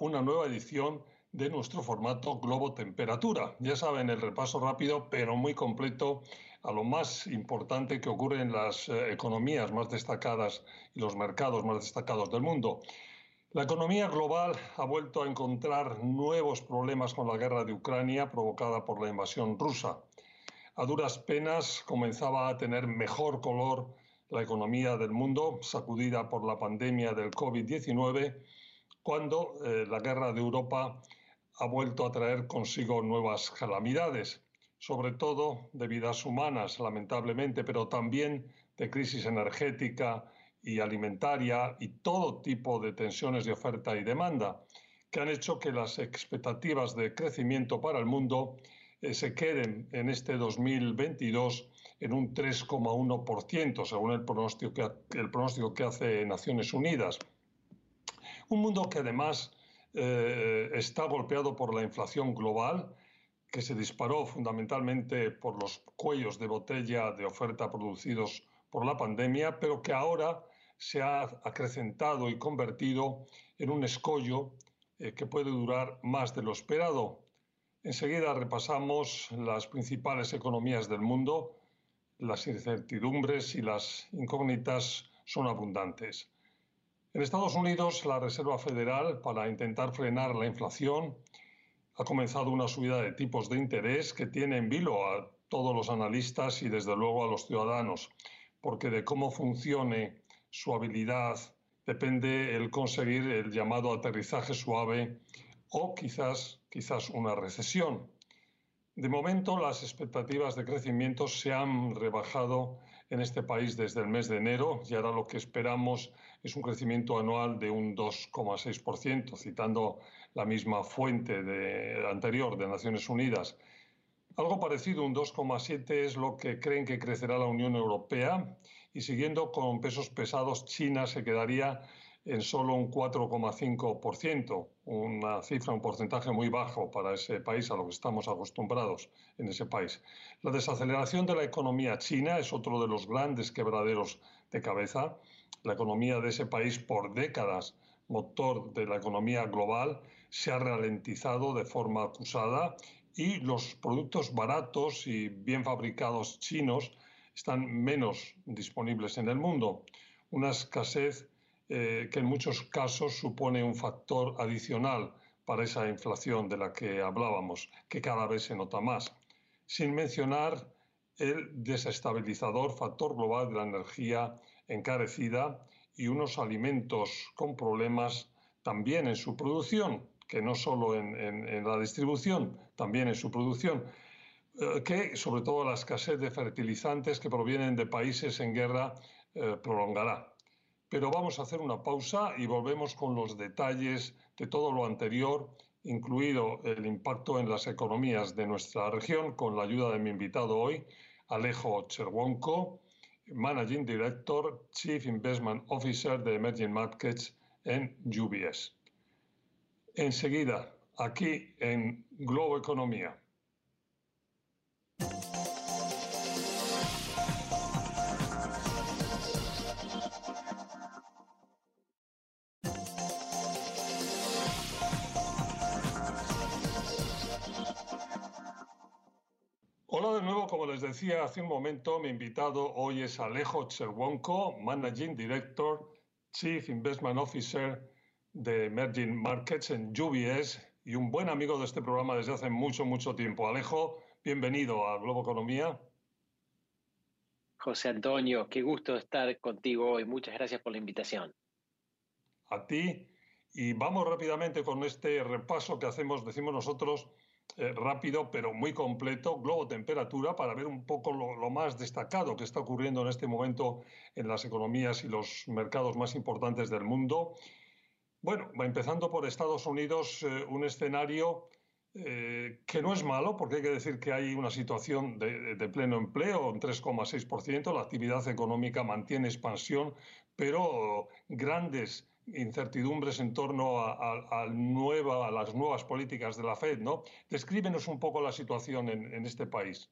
una nueva edición de nuestro formato Globo Temperatura. Ya saben, el repaso rápido pero muy completo a lo más importante que ocurre en las eh, economías más destacadas y los mercados más destacados del mundo. La economía global ha vuelto a encontrar nuevos problemas con la guerra de Ucrania provocada por la invasión rusa. A duras penas comenzaba a tener mejor color la economía del mundo, sacudida por la pandemia del COVID-19 cuando eh, la guerra de Europa ha vuelto a traer consigo nuevas calamidades, sobre todo de vidas humanas, lamentablemente, pero también de crisis energética y alimentaria y todo tipo de tensiones de oferta y demanda, que han hecho que las expectativas de crecimiento para el mundo eh, se queden en este 2022 en un 3,1%, según el pronóstico, que, el pronóstico que hace Naciones Unidas. Un mundo que además eh, está golpeado por la inflación global, que se disparó fundamentalmente por los cuellos de botella de oferta producidos por la pandemia, pero que ahora se ha acrecentado y convertido en un escollo eh, que puede durar más de lo esperado. Enseguida repasamos las principales economías del mundo. Las incertidumbres y las incógnitas son abundantes. En Estados Unidos, la Reserva Federal, para intentar frenar la inflación, ha comenzado una subida de tipos de interés que tiene en vilo a todos los analistas y desde luego a los ciudadanos, porque de cómo funcione su habilidad depende el conseguir el llamado aterrizaje suave o quizás, quizás una recesión. De momento, las expectativas de crecimiento se han rebajado en este país desde el mes de enero y ahora lo que esperamos es un crecimiento anual de un 2,6%, citando la misma fuente anterior de Naciones Unidas. Algo parecido, un 2,7 es lo que creen que crecerá la Unión Europea y siguiendo con pesos pesados, China se quedaría en solo un 4,5%, una cifra, un porcentaje muy bajo para ese país, a lo que estamos acostumbrados en ese país. La desaceleración de la economía china es otro de los grandes quebraderos de cabeza. La economía de ese país por décadas, motor de la economía global, se ha ralentizado de forma acusada y los productos baratos y bien fabricados chinos están menos disponibles en el mundo. Una escasez eh, que en muchos casos supone un factor adicional para esa inflación de la que hablábamos, que cada vez se nota más, sin mencionar el desestabilizador factor global de la energía encarecida y unos alimentos con problemas también en su producción, que no solo en, la distribución, también en su producción, eh, que sobre todo la escasez de fertilizantes que provienen de países en guerra eh, prolongará. Pero vamos a hacer una pausa y volvemos con los detalles de todo lo anterior, incluido el impacto en las economías de nuestra región, con la ayuda de mi invitado hoy, Alejo Cherwonko, Managing Director, Chief Investment Officer de Emerging Markets en UBS. Enseguida, aquí en Globo Economía. Decía hace un momento, mi invitado hoy es Alejo Cherwonko, Managing Director, Chief Investment Officer de Emerging Markets en UBS y un buen amigo de este programa desde hace mucho, mucho tiempo. Alejo, bienvenido a Globo Economía. José Antonio, qué gusto estar contigo hoy. Muchas gracias por la invitación. A ti. Y vamos rápidamente con este repaso que hacemos, decimos nosotros, eh, rápido pero muy completo, globo temperatura, para ver un poco lo, más destacado que está ocurriendo en este momento en las economías y los mercados más importantes del mundo. Bueno, empezando por Estados Unidos, eh, un escenario eh, que no es malo, porque hay que decir que hay una situación de, pleno empleo, un 3,6%, la actividad económica mantiene expansión, pero grandes incertidumbres en torno a, las nuevas políticas de la Fed, ¿no? Descríbenos un poco la situación en, en este país.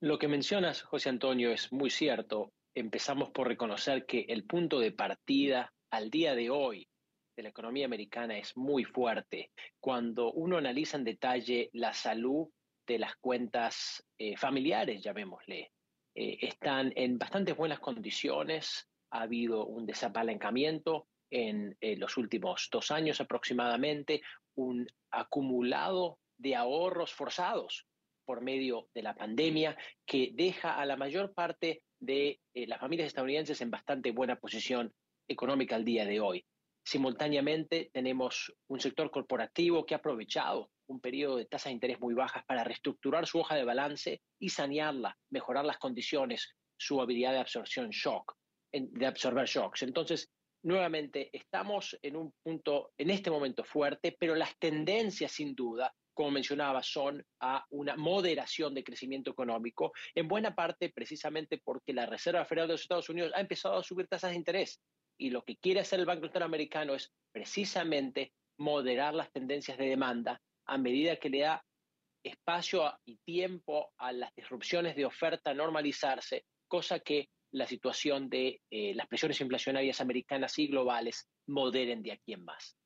Lo que mencionas, José Antonio, es muy cierto. Empezamos por reconocer que el punto de partida al día de hoy de la economía americana es muy fuerte. Cuando uno analiza en detalle la salud de las cuentas eh, familiares, llamémosle, eh, están en bastante buenas condiciones. Ha habido un desapalancamiento en los últimos dos años aproximadamente, un acumulado de ahorros forzados por medio de la pandemia que deja a la mayor parte de eh, las familias estadounidenses en bastante buena posición económica al día de hoy. Simultáneamente tenemos un sector corporativo que ha aprovechado un periodo de tasas de interés muy bajas para reestructurar su hoja de balance y sanearla, mejorar las condiciones, su habilidad de absorción shock, de absorber shocks. Entonces, nuevamente, estamos en un punto, en este momento fuerte, pero las tendencias, sin duda, como mencionaba, son a una moderación de crecimiento económico, en buena parte precisamente porque la Reserva Federal de los Estados Unidos ha empezado a subir tasas de interés y lo que quiere hacer el Banco Central americano es precisamente moderar las tendencias de demanda a medida que le da espacio y tiempo a las disrupciones de oferta normalizarse, cosa que la situación de eh, las presiones inflacionarias americanas y globales moderen de aquí en más.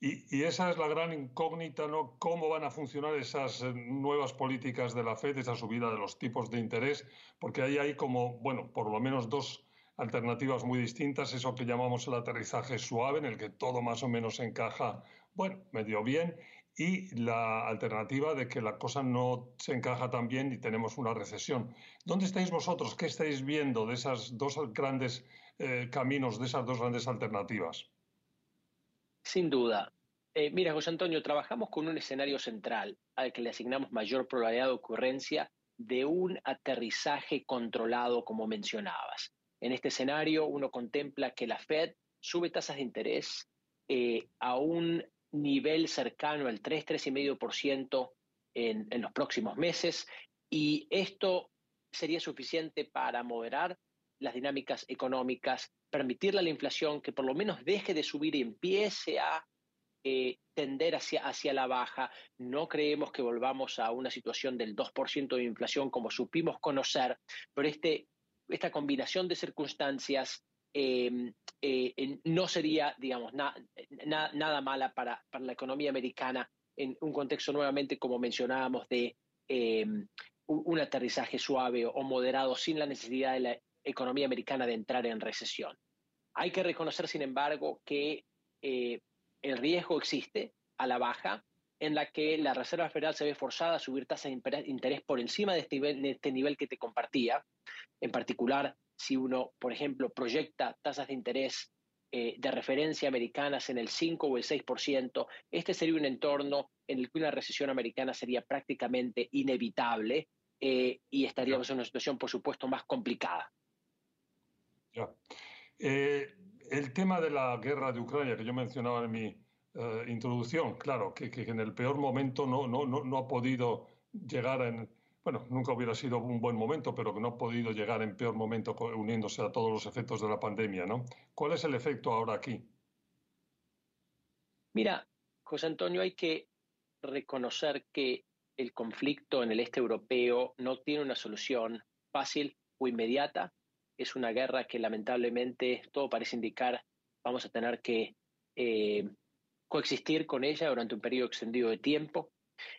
Y, esa es la gran incógnita, ¿no? ¿Cómo van a funcionar esas eh, nuevas políticas de la Fed, esa subida de los tipos de interés? Porque ahí hay como, bueno, por lo menos dos alternativas muy distintas, eso que llamamos el aterrizaje suave, en el que todo más o menos encaja, bueno, medio bien, y la alternativa de que la cosa no se encaja tan bien y tenemos una recesión. ¿Dónde estáis vosotros? ¿Qué estáis viendo de esos dos grandes eh, caminos, de esas dos grandes alternativas? Sin duda. Eh, mira, José Antonio, trabajamos con un escenario central al que le asignamos mayor probabilidad de ocurrencia de un aterrizaje controlado, como mencionabas. En este escenario, uno contempla que la Fed sube tasas de interés eh, a un nivel cercano al 3, 3,5% en, en los próximos meses y esto sería suficiente para moderar las dinámicas económicas, permitirle a la inflación que por lo menos deje de subir y empiece a eh, tender hacia, hacia la baja. No creemos que volvamos a una situación del 2% de inflación como supimos conocer, pero este esta combinación de circunstancias em, eh, no sería, digamos, nada mala para, la economía americana en un contexto nuevamente, como mencionábamos, de em, un, aterrizaje suave o moderado sin la necesidad de la economía americana de entrar en recesión. Hay que reconocer, sin embargo, que eh, el riesgo existe a la baja en la que la Reserva Federal se ve forzada a subir tasas de interés por encima de este de este nivel que te compartía, en particular, si uno, por ejemplo, proyecta tasas de interés eh, de referencia americanas en el 5 o el 6%, este sería un entorno en el que una recesión americana sería prácticamente inevitable eh, y estaríamos en una situación, por supuesto, más complicada. Eh, el tema de la guerra de Ucrania que yo mencionaba en mi introducción, claro, que, que, en el peor momento no, no, no, no ha podido llegar en, bueno, nunca hubiera sido un buen momento, pero que no ha podido llegar en peor momento uniéndose a todos los efectos de la pandemia, ¿no? ¿Cuál es el efecto ahora aquí? Mira, José Antonio, hay que reconocer que el conflicto en el este europeo no tiene una solución fácil o inmediata. Es una guerra que lamentablemente todo parece indicar vamos a tener que eh, coexistir con ella durante un periodo extendido de tiempo.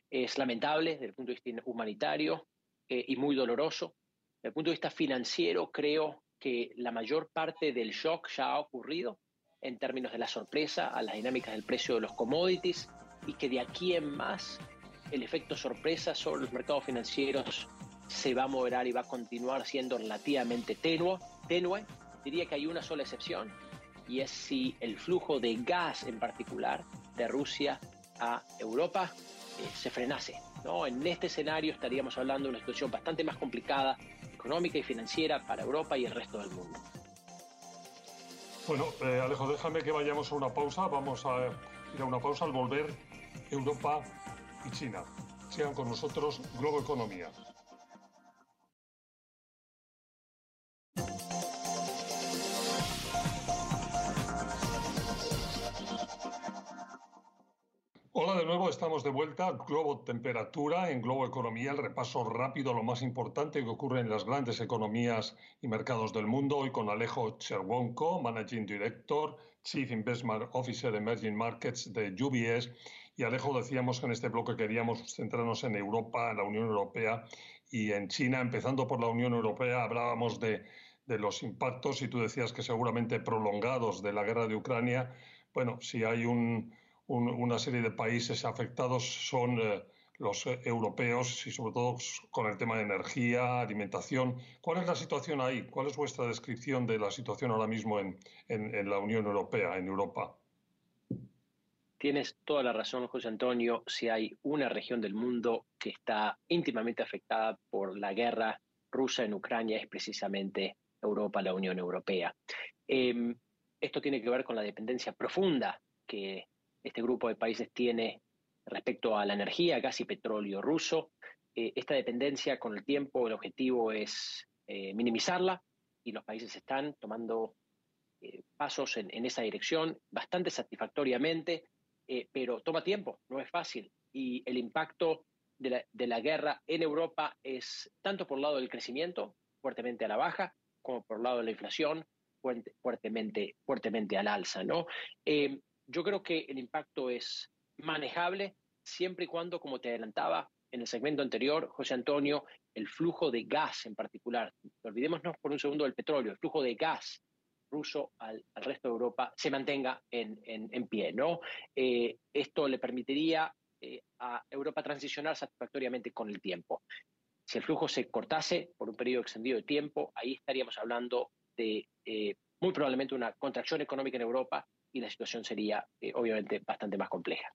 Es lamentable desde el punto de vista humanitario eh, y muy doloroso. Desde el punto de vista financiero, creo que la mayor parte del shock ya ha ocurrido en términos de la sorpresa a las dinámicas del precio de los commodities y que de aquí en más el efecto sorpresa sobre los mercados financieros se va a moderar y va a continuar siendo relativamente tenue. tenue. Diría que hay una sola excepción y es si el flujo de gas en particular de Rusia a Europa eh, se frenase. ¿no? En este escenario estaríamos hablando de una situación bastante más complicada, económica y financiera para Europa y el resto del mundo. Bueno, eh, Alejo, déjame que vayamos a una pausa. Vamos a ir a una pausa al volver Europa y China. Sigan con nosotros Globo Economía. Estamos de vuelta. Globo Temperatura en Globo Economía, el repaso rápido a lo más importante que ocurre en las grandes economías y mercados del mundo. Hoy con Alejo Cherwonko, Managing Director, Chief Investment Officer Emerging Markets de UBS. Y Alejo, decíamos que en este bloque queríamos centrarnos en Europa, en la Unión Europea y en China. Empezando por la Unión Europea, hablábamos de, de los impactos y tú decías que seguramente prolongados de la guerra de Ucrania. Bueno, si hay un una serie de países afectados son eh, los eh, europeos y sobre todo con el tema de energía, alimentación. ¿Cuál es la situación ahí? ¿Cuál es vuestra descripción de la situación ahora mismo en, en la Unión Europea, en Europa? Tienes toda la razón, José Antonio. Si hay una región del mundo que está íntimamente afectada por la guerra rusa en Ucrania, es precisamente Europa, la Unión Europea. Em, esto tiene que ver con la dependencia profunda que este grupo de países tiene respecto a la energía, gas y petróleo ruso. Eh, esta dependencia con el tiempo, el objetivo es eh, minimizarla y los países están tomando eh, pasos en, esa dirección bastante satisfactoriamente, pero toma tiempo, no es fácil. Y el impacto de la, de la, guerra en Europa es tanto por el lado del crecimiento, fuertemente a la baja, como por el lado de la inflación, fuertemente, fuertemente al alza. ¿no? Yo creo que el impacto es manejable siempre y cuando, como te adelantaba en el segmento anterior, José Antonio, el flujo de gas en particular, olvidémonos por un segundo del petróleo, el flujo de gas ruso al, resto de Europa se mantenga en, en, pie. ¿no? Eh, esto le permitiría eh, a Europa transicionar satisfactoriamente con el tiempo. Si el flujo se cortase por un periodo extendido de tiempo, ahí estaríamos hablando de eh, muy probablemente una contracción económica en Europa y la situación sería eh, obviamente bastante más compleja.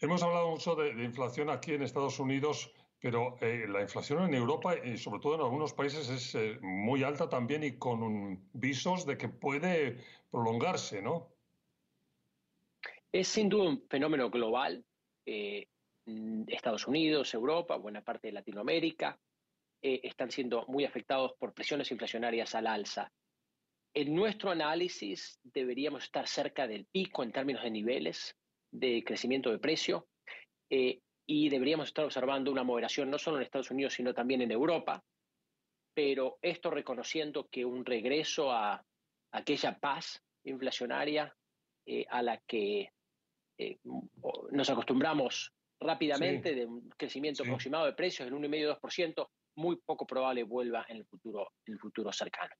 Hemos hablado mucho de, inflación aquí en Estados Unidos, pero eh, la inflación en Europa y sobre todo en algunos países es eh, muy alta también y con visos de que puede prolongarse, ¿no? Es sin duda un fenómeno global. Estados Unidos, Europa, buena parte de Latinoamérica están siendo muy afectados por presiones inflacionarias al alza. En nuestro análisis deberíamos estar cerca del pico en términos de niveles de crecimiento de precio eh, y deberíamos estar observando una moderación no solo en Estados Unidos, sino también en Europa, pero esto reconociendo que un regreso a, aquella paz inflacionaria eh, a la que eh, nos acostumbramos rápidamente de un crecimiento aproximado de precios del 1,5-2%, muy poco probable vuelva en el futuro, en el futuro cercano.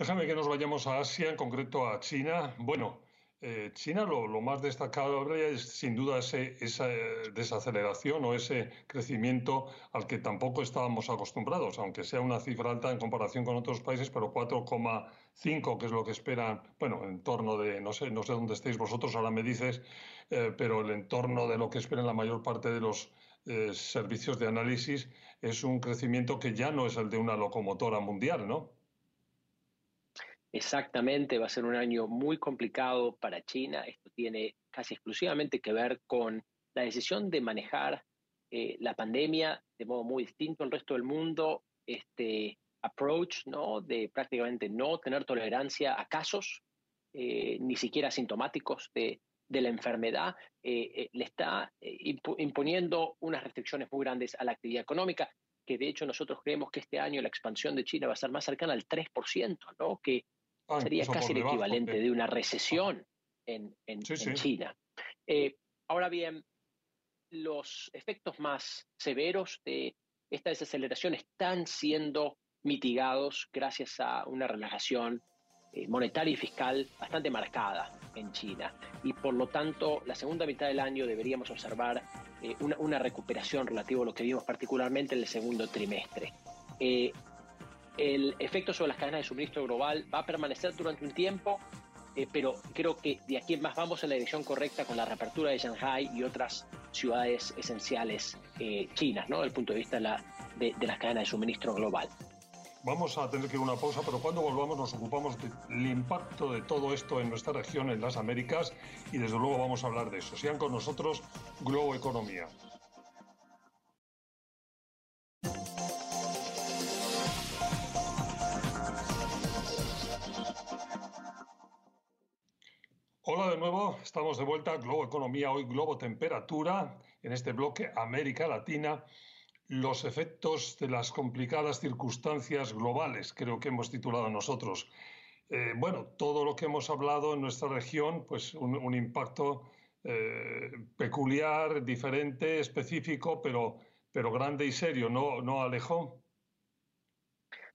Déjame que nos vayamos a Asia, en concreto a China. Bueno, eh, China lo, más destacado es sin duda esa desaceleración o ese crecimiento al que tampoco estábamos acostumbrados, aunque sea una cifra alta en comparación con otros países, pero 4,5 que es lo que esperan, bueno, en torno de, no sé, no sé dónde estéis vosotros, ahora me dices, eh, pero el entorno de lo que esperan la mayor parte de los eh, servicios de análisis es un crecimiento que ya no es el de una locomotora mundial, ¿no? Exactamente, va a ser un año muy complicado para China. Esto tiene casi exclusivamente que ver con la decisión de manejar eh, la pandemia de modo muy distinto al resto del mundo. Este approach, ¿no? De prácticamente no tener tolerancia a casos, eh, ni siquiera sintomáticos de, la enfermedad, eh, le está imponiendo unas restricciones muy grandes a la actividad económica, que de hecho nosotros creemos que este año la expansión de China va a ser más cercana al 3%, ¿no? Que Ah, Sería casi el equivalente de una recesión en, China. Eh, ahora bien, los efectos más severos de esta desaceleración están siendo mitigados gracias a una relajación eh, monetaria y fiscal bastante marcada en China. Y por lo tanto, la segunda mitad del año deberíamos observar eh, una, recuperación relativa a lo que vimos particularmente en el segundo trimestre el efecto sobre las cadenas de suministro global va a permanecer durante un tiempo, eh, pero creo que de aquí en más vamos en la dirección correcta con la reapertura de Shanghai y otras ciudades esenciales eh, chinas, ¿no? Desde el punto de vista de, las cadenas de suministro global. Vamos a tener que ir a una pausa, pero cuando volvamos nos ocupamos del impacto de todo esto en nuestra región, en las Américas, y desde luego vamos a hablar de eso. Sean con nosotros Globo Economía. De nuevo, estamos de vuelta, Globo Economía, hoy Globo Temperatura, en este bloque América Latina los efectos de las complicadas circunstancias globales, creo que hemos titulado nosotros. Eh, bueno, todo lo que hemos hablado en nuestra región, pues un, impacto eh, peculiar, diferente, específico, pero, pero grande y serio, ¿no, ¿no, Alejo?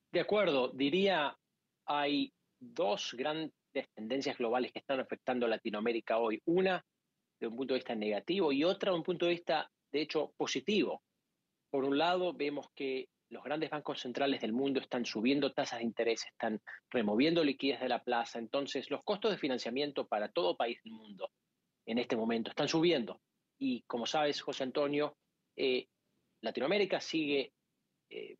De acuerdo, diría, hay dos grandes tendencias globales que están afectando a Latinoamérica hoy. Una de un punto de vista negativo y otra de un punto de vista, de hecho, positivo. Por un lado, vemos que los grandes bancos centrales del mundo están subiendo tasas de interés, están removiendo liquidez de la plaza, entonces los costos de financiamiento para todo país del mundo en este momento están subiendo. Y como sabes, José Antonio, eh, Latinoamérica sigue eh,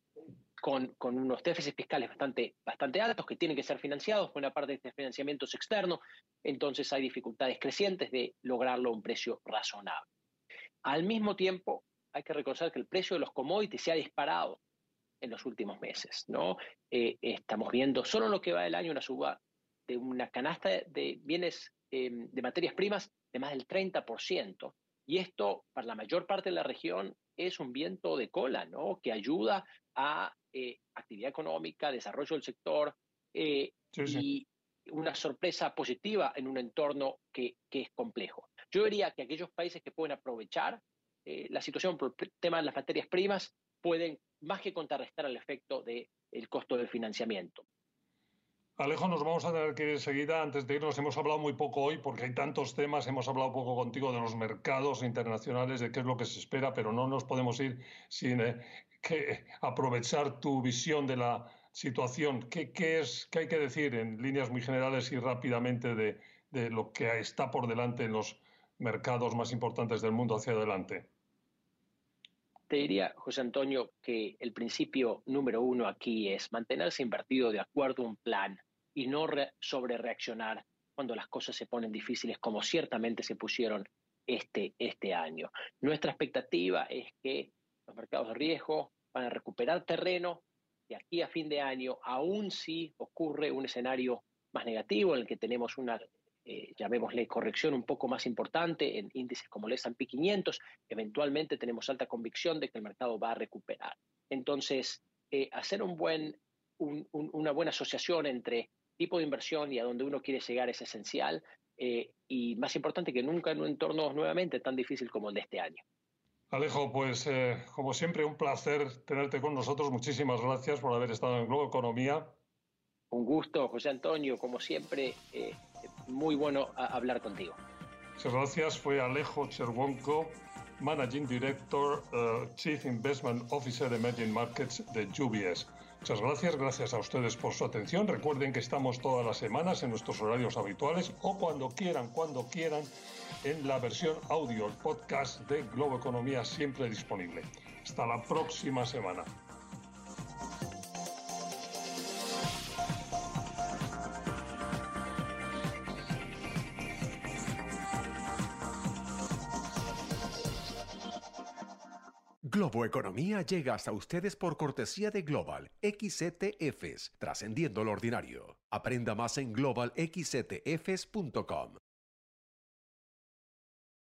con, con, unos déficits fiscales bastante, bastante altos que tienen que ser financiados, buena parte de este financiamiento es externo, entonces hay dificultades crecientes de lograrlo a un precio razonable. Al mismo tiempo, hay que reconocer que el precio de los commodities se ha disparado en los últimos meses. ¿no? Eh, estamos viendo solo en lo que va del año una suba de una canasta de bienes em, de materias primas de más del 30%. Y esto, para la mayor parte de la región, es un viento de cola, ¿no? Que ayuda a eh, actividad económica, desarrollo del sector eh, y una sorpresa positiva en un entorno que, que, es complejo. Yo diría que aquellos países que pueden aprovechar eh, la situación por el tema de las materias primas pueden más que contrarrestar el efecto del costo del financiamiento. Alejo, nos vamos a tener que ir enseguida. Antes de irnos, hemos hablado muy poco hoy porque hay tantos temas. Hemos hablado poco contigo de los mercados internacionales, de qué es lo que se espera, pero no nos podemos ir sin eh, que aprovechar tu visión de la situación. ¿Qué, es, ¿Qué hay que decir en líneas muy generales y rápidamente de, de lo que está por delante en los mercados más importantes del mundo hacia adelante? Te diría, José Antonio, que el principio número uno aquí es mantenerse invertido de acuerdo a un plan y no sobre reaccionar cuando las cosas se ponen difíciles, como ciertamente se pusieron este, este año. Nuestra expectativa es que los mercados de riesgo van a recuperar terreno de aquí a fin de año, aún si ocurre un escenario más negativo en el que tenemos una eh, llamémosle corrección un poco más importante en índices como el S&P 500, eventualmente tenemos alta convicción de que el mercado va a recuperar. Entonces, eh, hacer un buen, una buena asociación entre tipo de inversión y a donde uno quiere llegar es esencial eh, y más importante que nunca en un entorno nuevamente tan difícil como el de este año. Alejo, pues como siempre un placer tenerte con nosotros. Muchísimas gracias por haber estado en Globo Economía. Un gusto, José Antonio, como siempre muy bueno hablar contigo. Muchas gracias. Fue Alejo Cherwonko, Managing Director, uh, Chief Investment Officer Emerging Markets de UBS. Muchas gracias, gracias a ustedes por su atención. Recuerden que estamos todas las semanas en nuestros horarios habituales o cuando quieran, cuando quieran, en la versión audio, el podcast de Globo Economía siempre disponible. Hasta la próxima semana. Globo Economía llega hasta ustedes por cortesía de Global XTFs, trascendiendo lo ordinario. Aprenda más en globalxtfs.com.